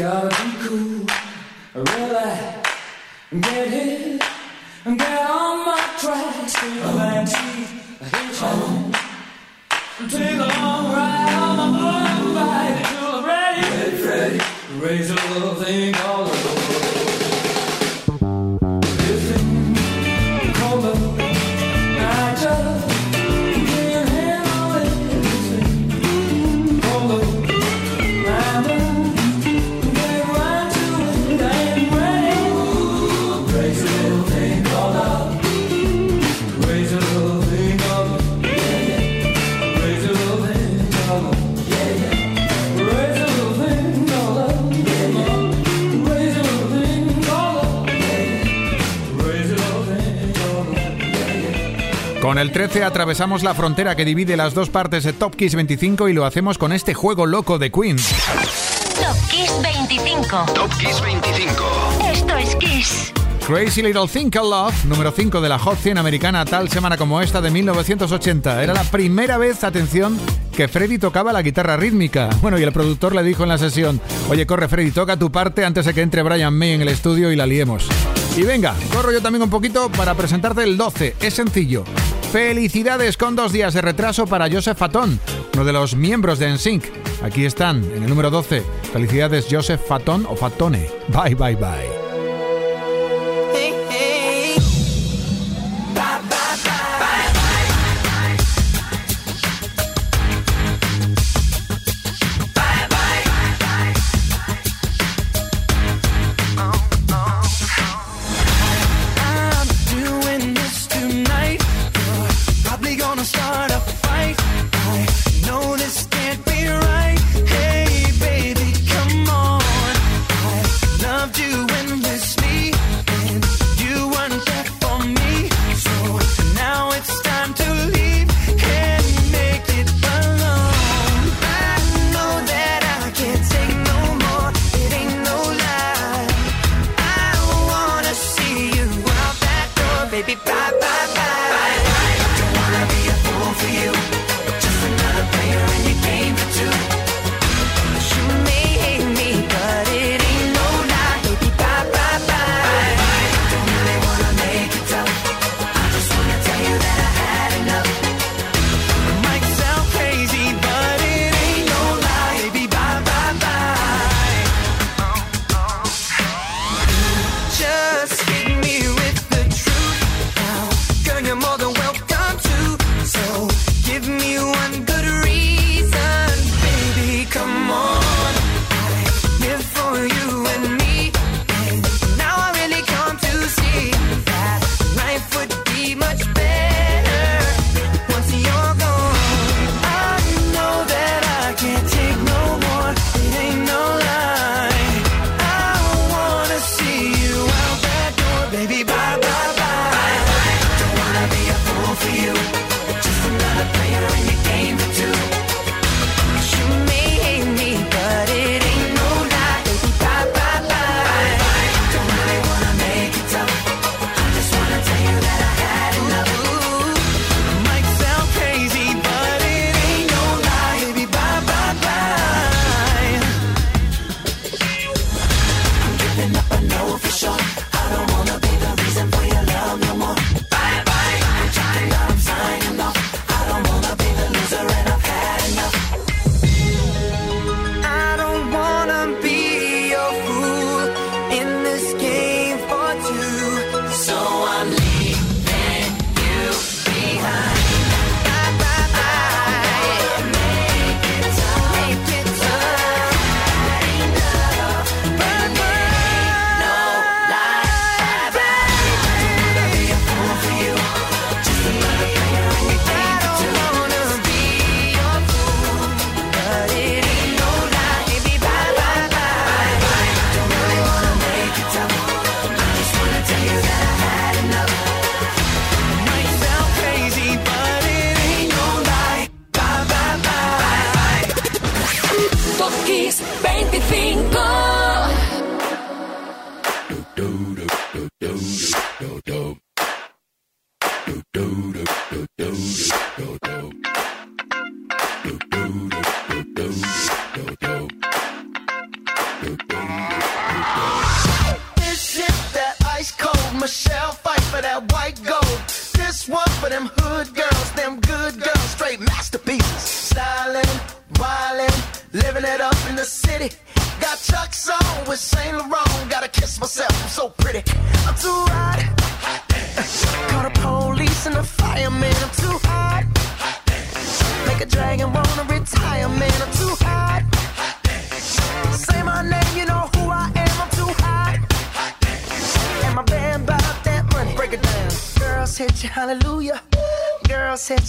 Gotta be cool, relax, get hit, get on my tracks. Feel oh. my teeth, I hit oh. Take a long ride on my motorbike until I'm ready. ready, ready, raise a 13 atravesamos la frontera que divide las dos partes de Top Kiss 25 y lo hacemos con este juego loco de Queen. Top Kiss 25. Top Kiss 25. Esto es Kiss. Crazy Little Thing Called Love, número 5 de la Hot 100 americana tal semana como esta de 1980. Era la primera vez, atención, que Freddy tocaba la guitarra rítmica. Bueno, y el productor le dijo en la sesión, oye, corre Freddy, toca tu parte antes de que entre Brian May en el estudio y la liemos. Y venga, corro yo también un poquito para presentarte el 12. Es sencillo. Felicidades con dos días de retraso para Joseph Fatón, uno de los miembros de NSYNC. Aquí están, en el número 12. Felicidades Joseph Fatón o Fatone. Bye, bye, bye.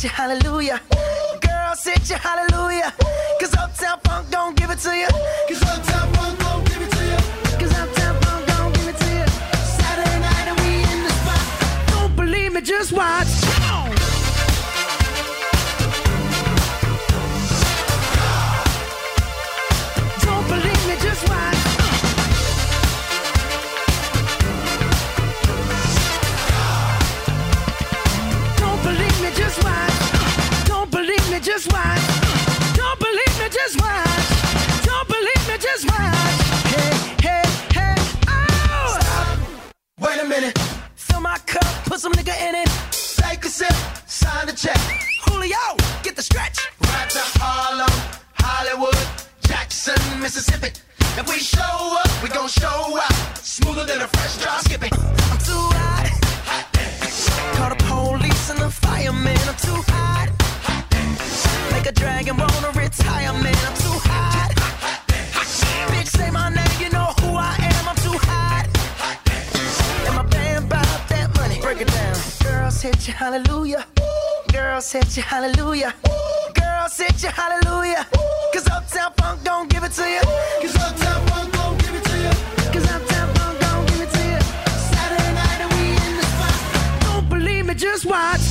hallelujah. Girl, sit your hallelujah. Girl, set your hallelujah. Ooh. Girl, set you hallelujah. Ooh. Cause Uptown Funk don't give it to you. Cause Uptown Funk don't give it to you. Cause Uptown Funk don't give it to you. Saturday night and we in the spot. Don't believe me, just watch.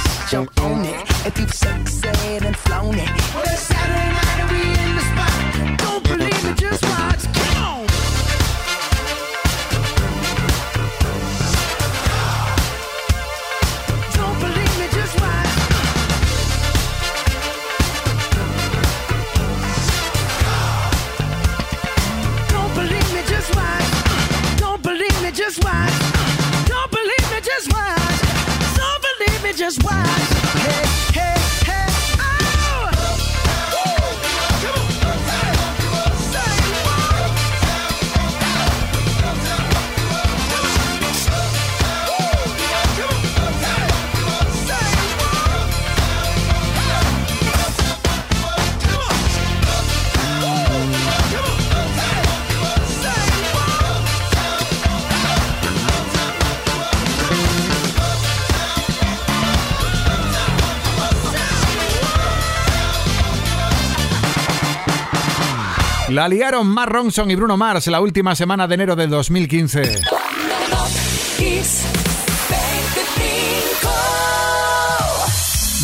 jump on it. If you've sexed and flown it. Well, it's Saturday night and we in the spot. Don't believe it, just watch. Come on. La liaron Mar Ronson y Bruno Mars la última semana de enero de 2015.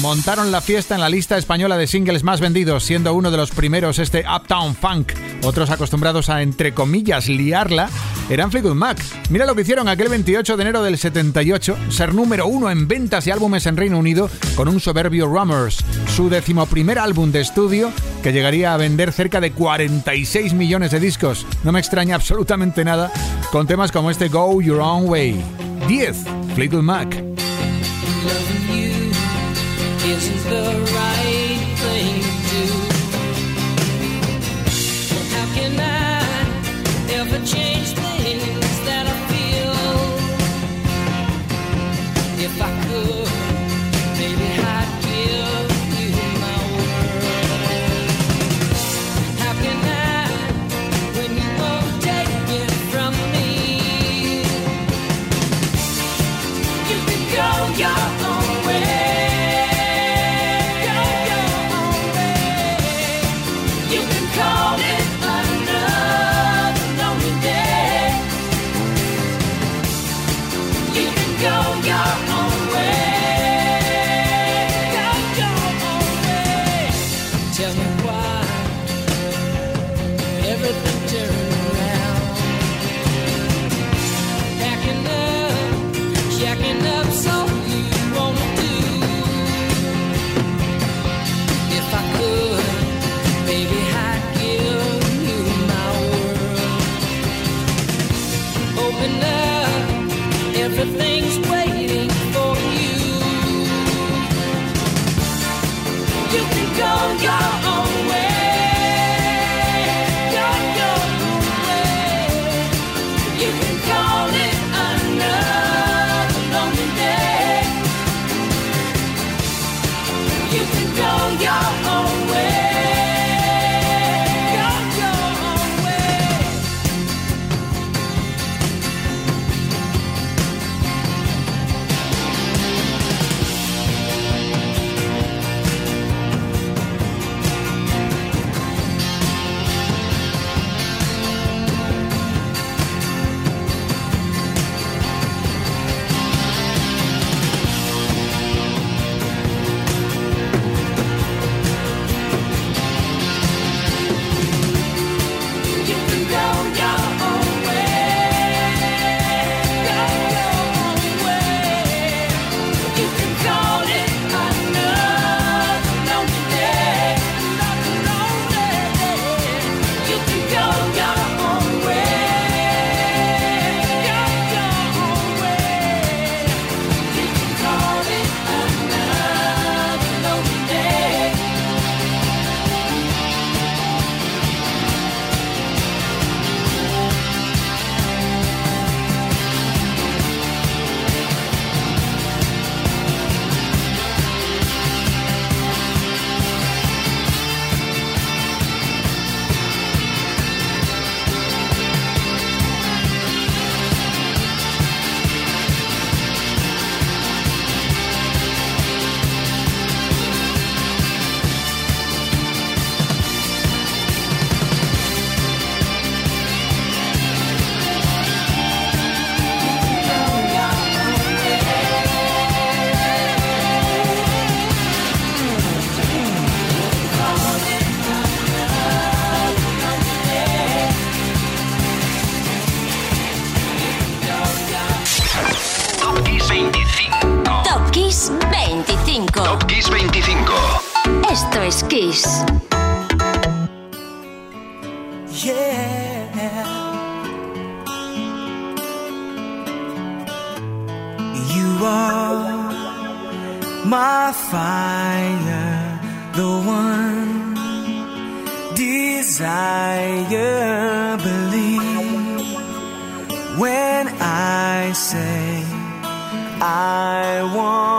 Montaron la fiesta en la lista española de singles más vendidos, siendo uno de los primeros este Uptown Funk. Otros acostumbrados a, entre comillas, liarla, eran Fleetwood Mac. Mira lo que hicieron aquel 28 de enero del 78, ser número uno en ventas y álbumes en Reino Unido con un soberbio Rummers, su decimoprimer álbum de estudio que llegaría a vender cerca de 46 millones de discos. No me extraña absolutamente nada con temas como este Go Your Own Way. 10, Fleetwood Mac. Top Kiss 25. Esto es Kiss. Yeah. You are my fire, the one desire. Believe when I say I want.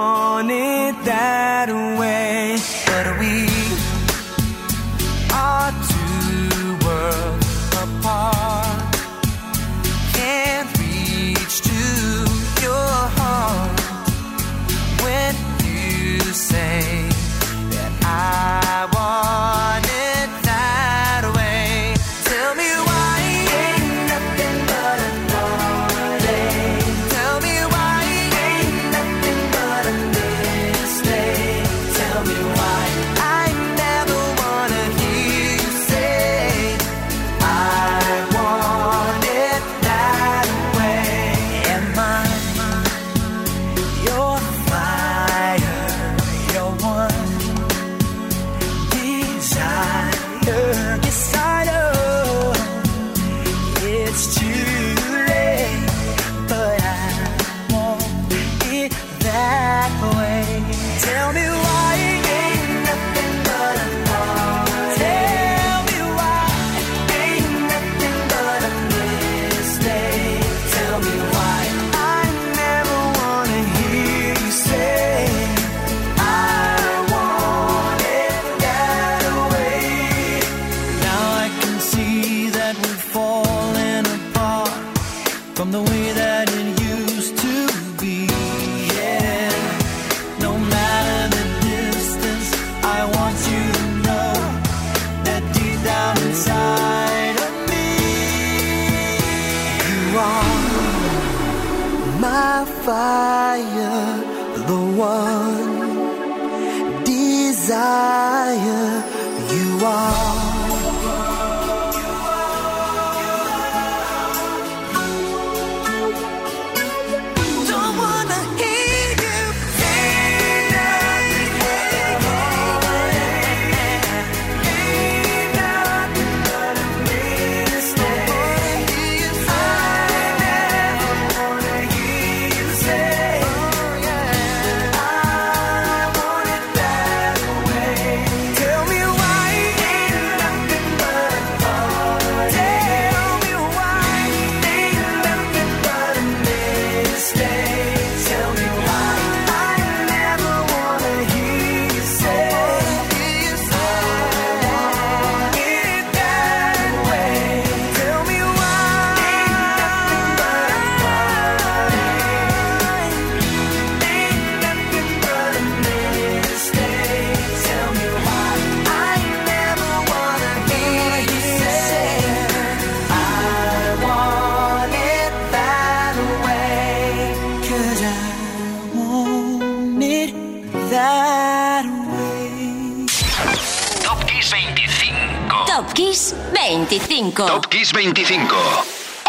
25. Top Kiss 25.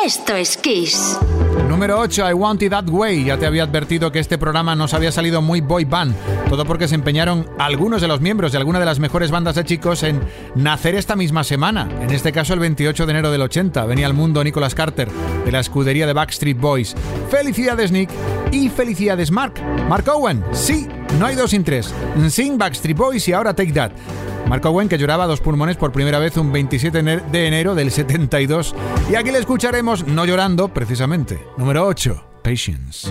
Esto es Kiss. Número 8, I Want It That Way. Ya te había advertido que este programa nos había salido muy boy band. Todo porque se empeñaron algunos de los miembros de alguna de las mejores bandas de chicos en nacer esta misma semana. En este caso, el 28 de enero del 80. Venía al mundo Nicholas Carter, de la escudería de Backstreet Boys. Felicidades, Nick. Y felicidades, Mark. Mark Owen. Sí, no hay dos sin tres. Sing Backstreet Boys y ahora Take That. Mark Owen que lloraba dos pulmones por primera vez un 27 de enero del 72. Y aquí le escucharemos no llorando, precisamente. Número 8, Patience.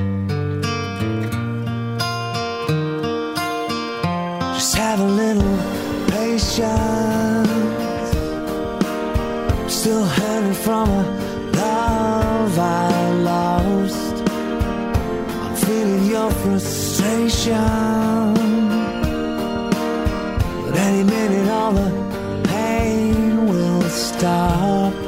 Feeling your frustration. But any minute, all the pain will stop.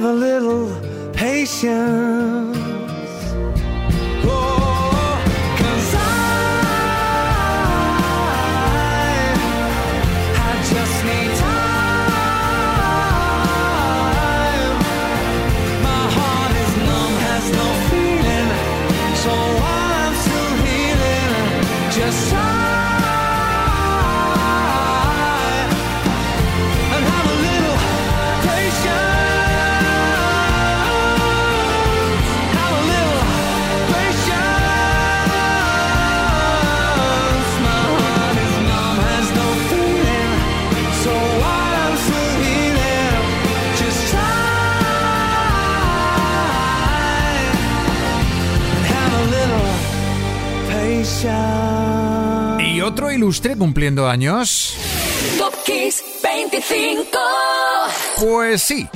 Have a little patience. ilustre cumpliendo años? Top Kiss 25. Pues sí.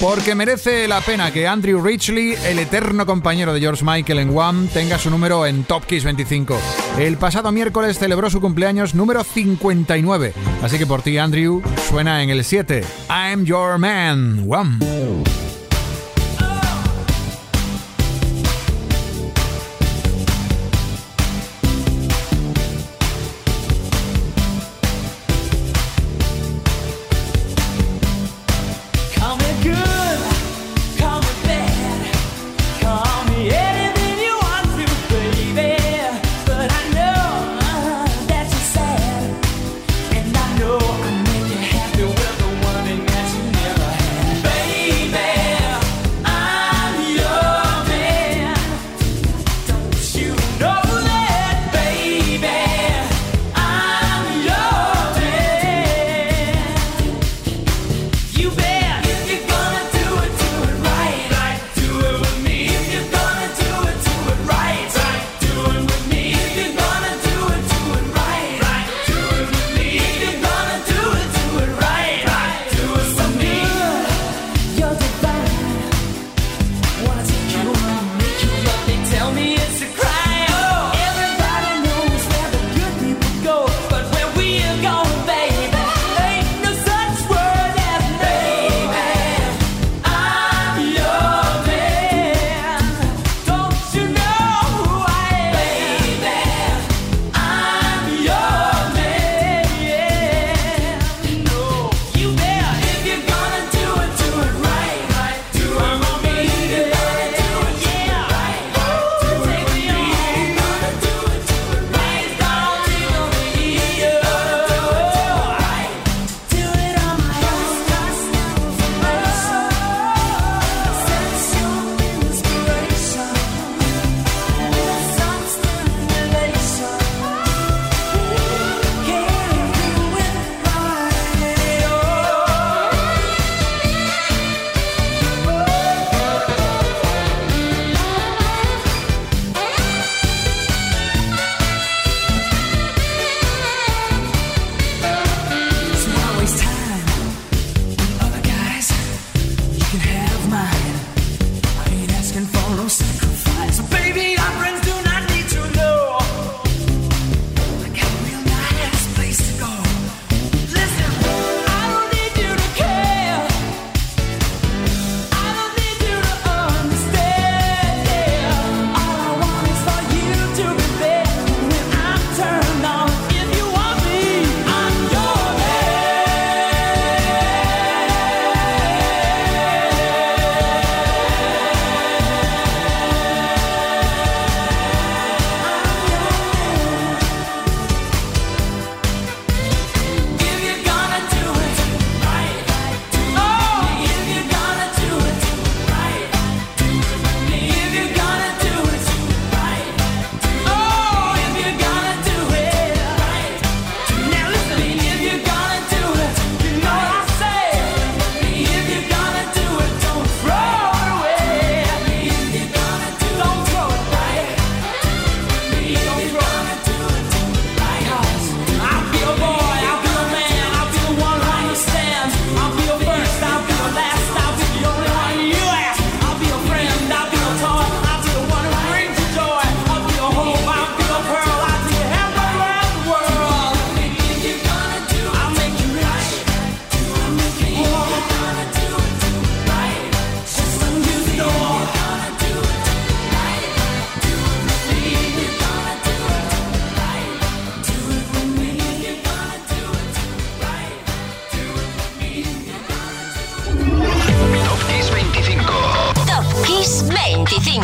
Porque merece la pena que Andrew Ridgely, el eterno compañero de George Michael en One, tenga su número en Top Kiss 25. El pasado miércoles celebró su cumpleaños número 59. Así que por ti, Andrew, suena en el 7. I'm your man, One.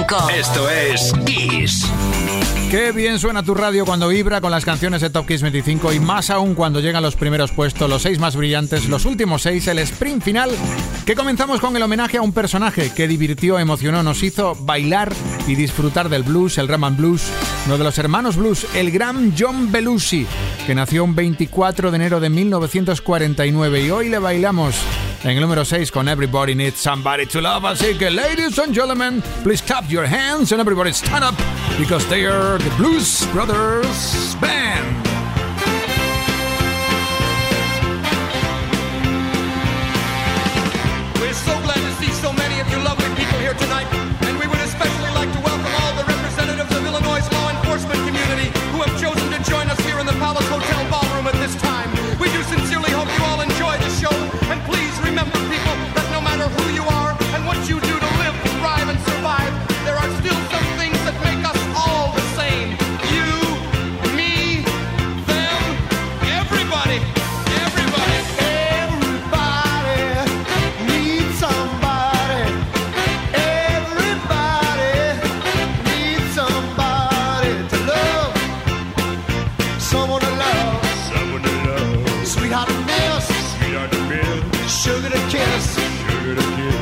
Esto es Kiss. Qué bien suena tu radio cuando vibra con las canciones de Top Kiss 25 y más aún cuando llegan los primeros puestos, los seis más brillantes, los últimos seis, el sprint final, que comenzamos con el homenaje a un personaje que divirtió, emocionó, nos hizo bailar y disfrutar del blues, el Raman Blues, uno de los hermanos blues, el gran John Belushi, que nació un 24 de enero de 1949 y hoy le bailamos en el número 6 con Everybody Needs Somebody to Love. Así que, ladies and gentlemen, please clap your hands and everybody stand up because they are the Blues Brothers Band. Sugar to kiss. Sugar to kiss.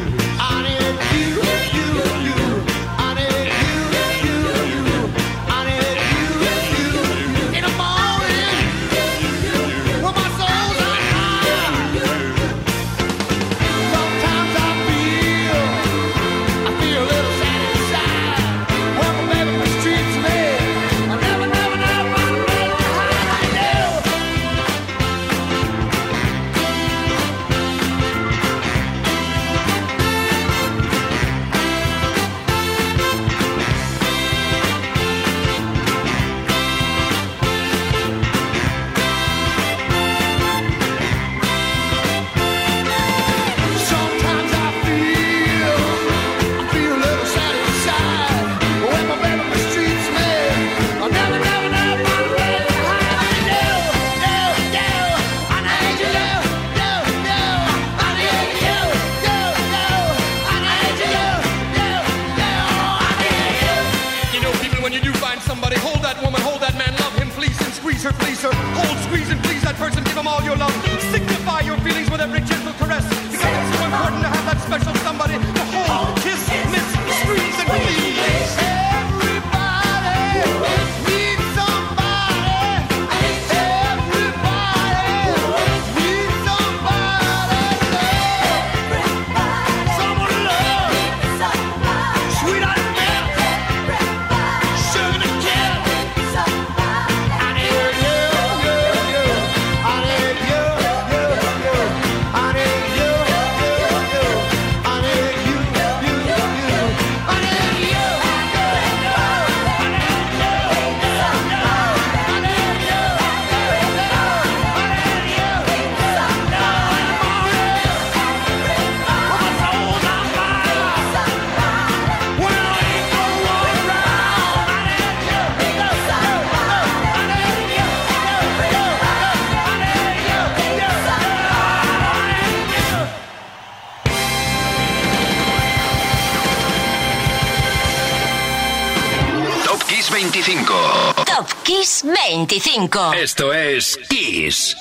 Esto es Kiss.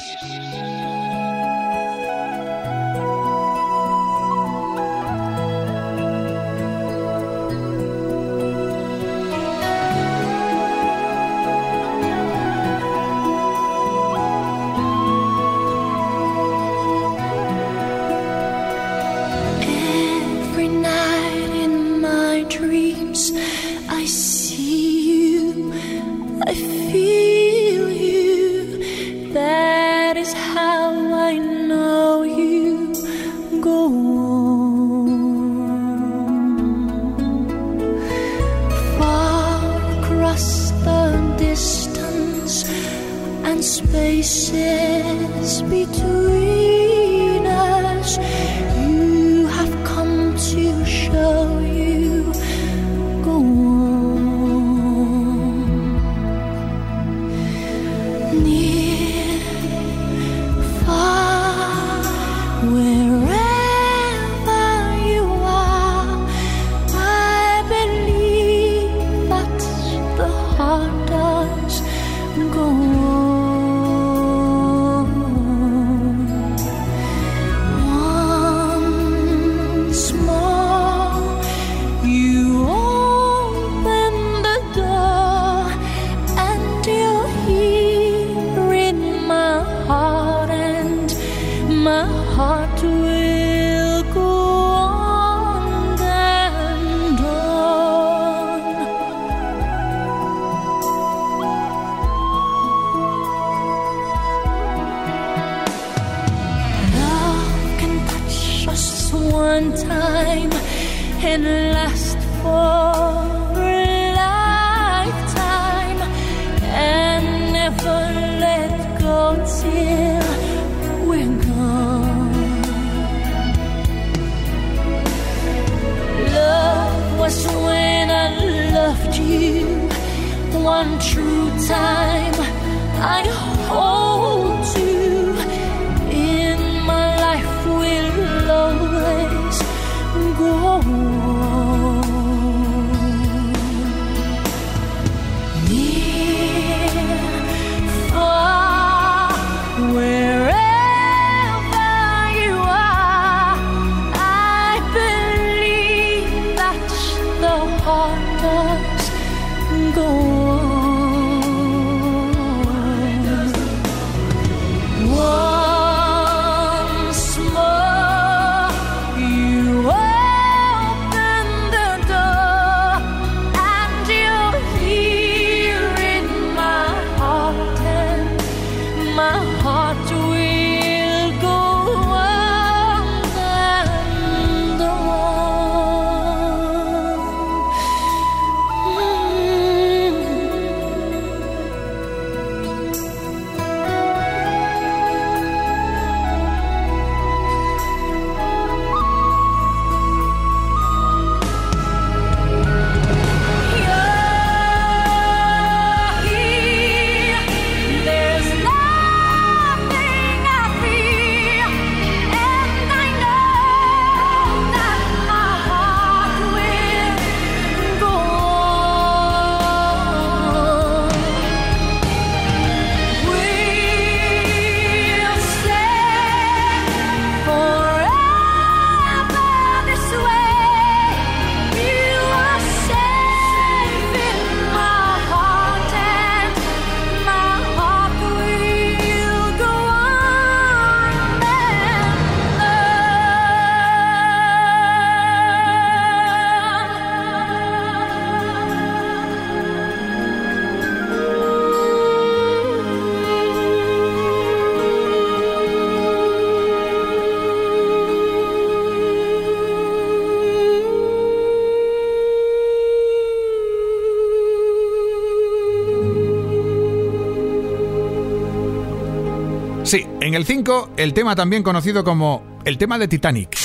En el 5, el tema también conocido como el tema de Titanic.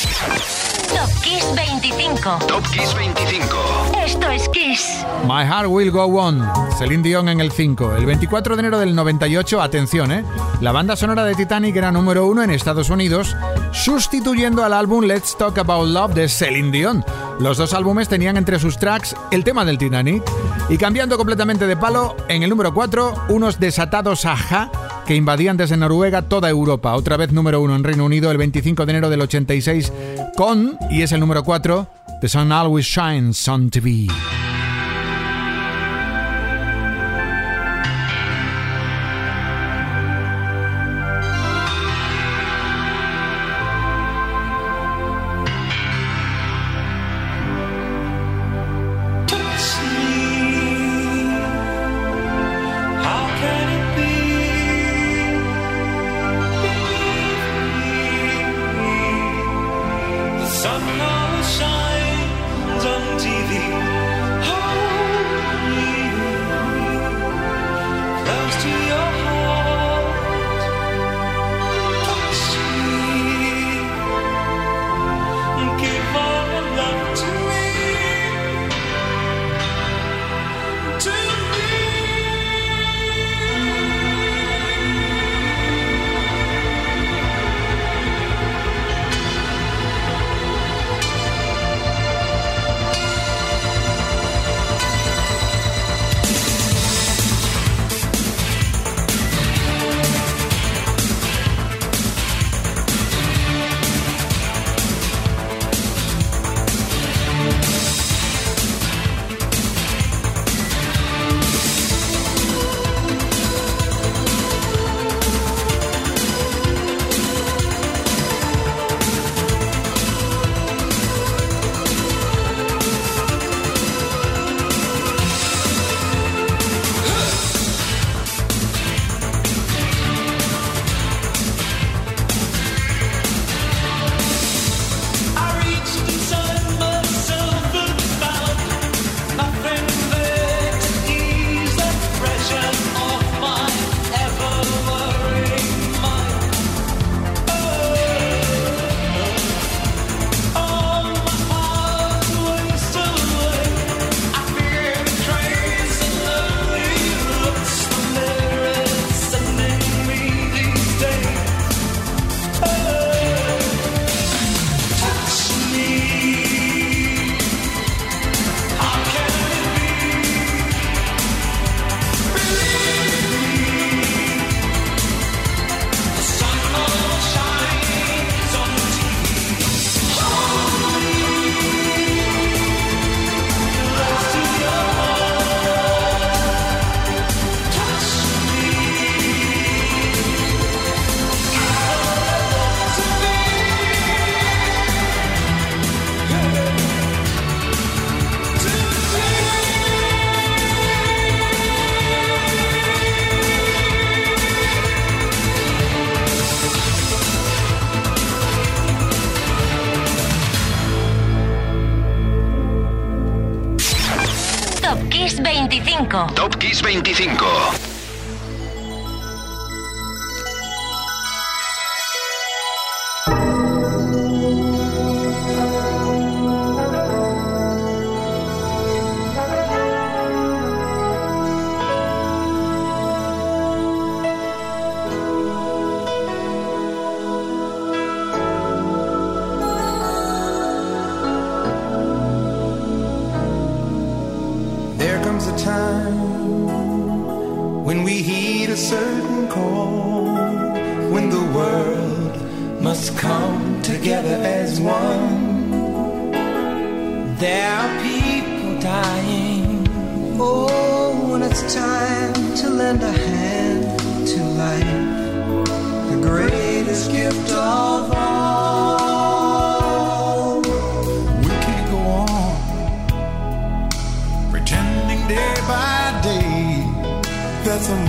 Top Kiss 25. Top Kiss 25. Esto es Kiss. My Heart Will Go On, Celine Dion en el 5. El 24 de enero del 98, atención, ¿eh? La banda sonora de Titanic era número uno en Estados Unidos, sustituyendo al álbum Let's Talk About Love de Celine Dion. Los dos álbumes tenían entre sus tracks el tema del Titanic. Y cambiando completamente de palo, en el número 4, unos desatados Aja que invadían desde Noruega toda Europa. Otra vez número uno en Reino Unido el 25 de enero del 86 con, y es el número 4, The Sun Always Shines on TV.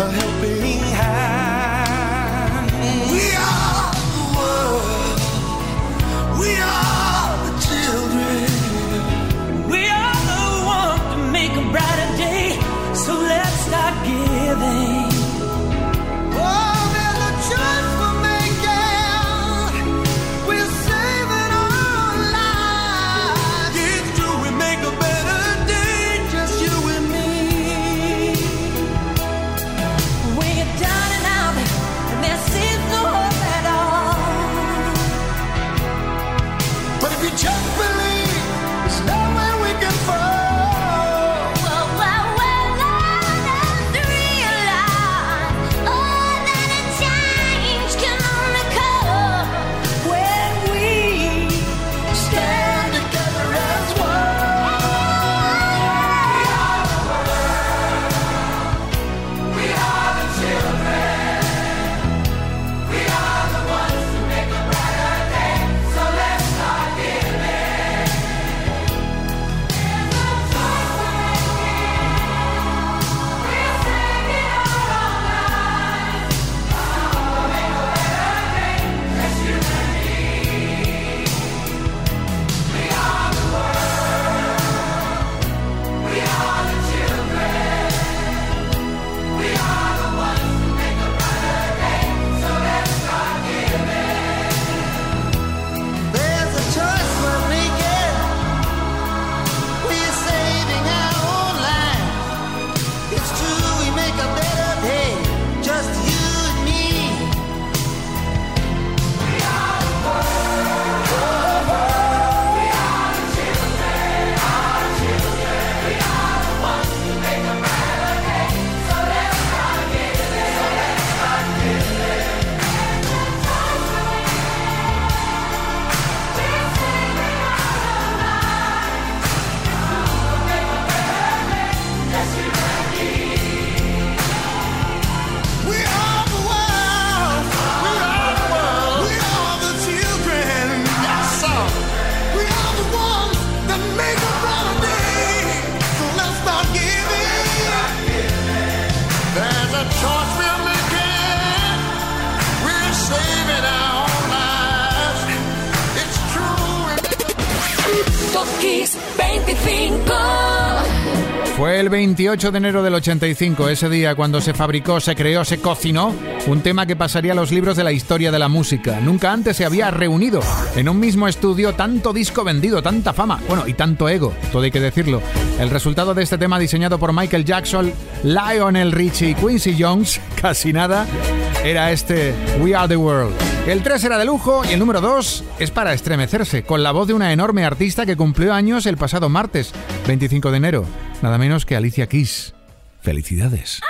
a helping hand. El 28 de enero del 85, ese día cuando se fabricó, se creó, se cocinó un tema que pasaría a los libros de la historia de la música. Nunca antes se había reunido en un mismo estudio tanto disco vendido, tanta fama, bueno, y tanto ego, todo hay que decirlo. El resultado de este tema diseñado por Michael Jackson, Lionel Richie y Quincy Jones, casi nada, era este We Are the World. El 3 era de lujo y el número 2 es para estremecerse, con la voz de una enorme artista que cumplió años el pasado martes, 25 de enero, nada menos que Alicia Keys. Felicidades.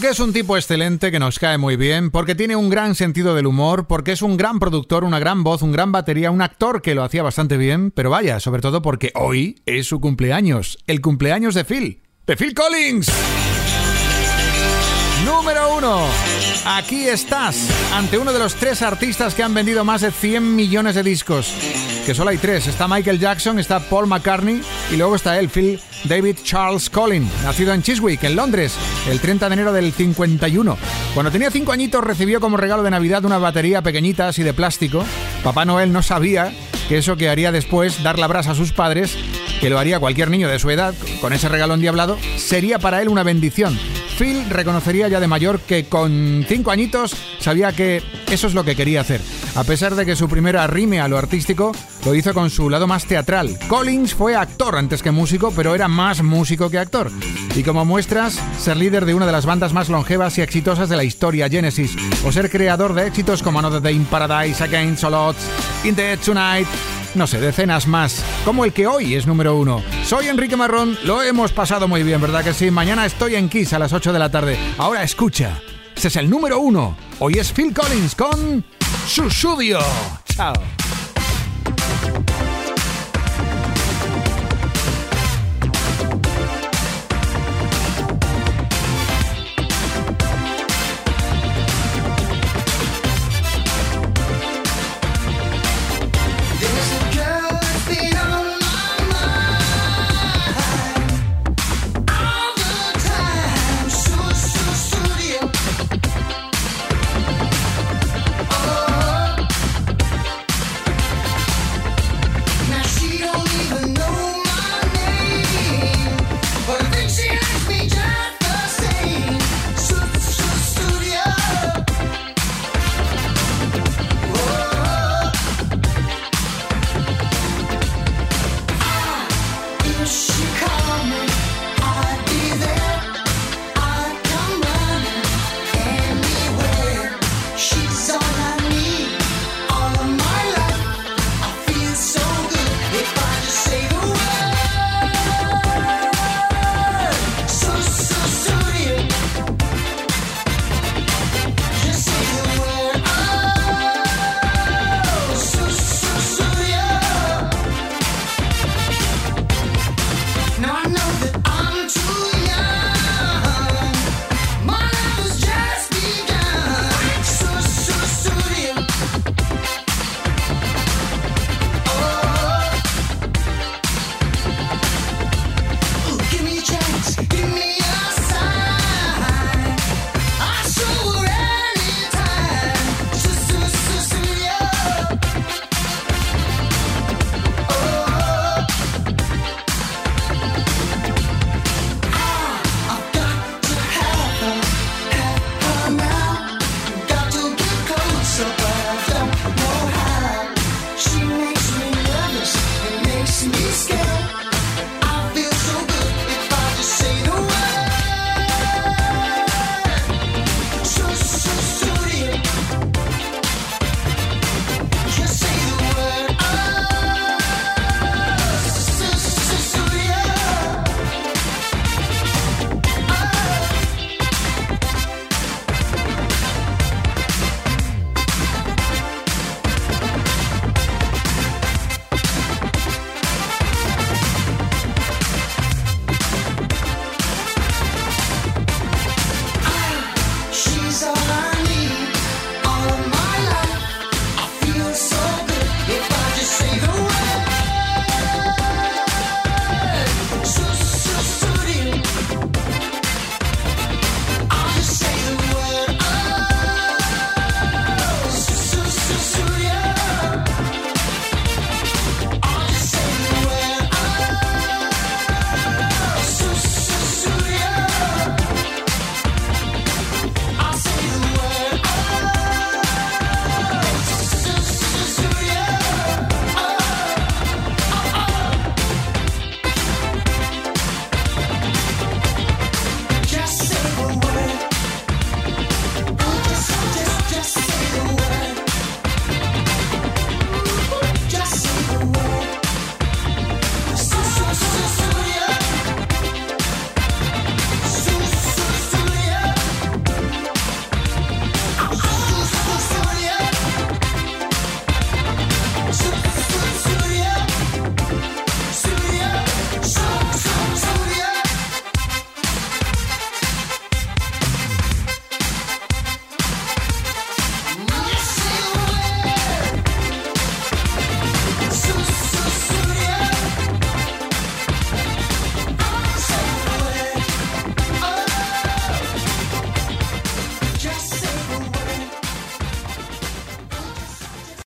Porque es un tipo excelente que nos cae muy bien, porque tiene un gran sentido del humor, porque es un gran productor, una gran voz, un gran batería, un actor que lo hacía bastante bien, pero vaya, sobre todo porque hoy es su cumpleaños, el cumpleaños de Phil, de Phil Collins. Número uno. Aquí estás, ante uno de los tres artistas que han vendido más de 100 millones de discos. Que solo hay tres. Está Michael Jackson, está Paul McCartney y luego está él, Phil David Charles Collins, nacido en Chiswick, en Londres, el 30 de enero del 51. Cuando tenía cinco añitos recibió como regalo de Navidad una batería pequeñita así de plástico. Papá Noel no sabía que eso que haría después, dar la brasa a sus padres, que lo haría cualquier niño de su edad, con ese regalo endiablado, sería para él una bendición. Phil reconocería ya de mayor que con cinco añitos sabía que eso es lo que quería hacer. A pesar de que su primera rime a lo artístico lo hizo con su lado más teatral. Collins fue actor antes que músico, pero era más músico que actor. Y como muestras, ser líder de una de las bandas más longevas y exitosas de la historia, Genesis, o ser creador de éxitos como Another Day in Paradise, Against All Odds, In the Tonight, no sé, decenas más, como el que hoy es número uno. Soy Enrique Marrón, lo hemos pasado muy bien, ¿verdad que sí? Mañana estoy en Kiss a las 8 de la tarde. Ahora escucha, este es el número uno. Hoy es Phil Collins con Susudio. Chao.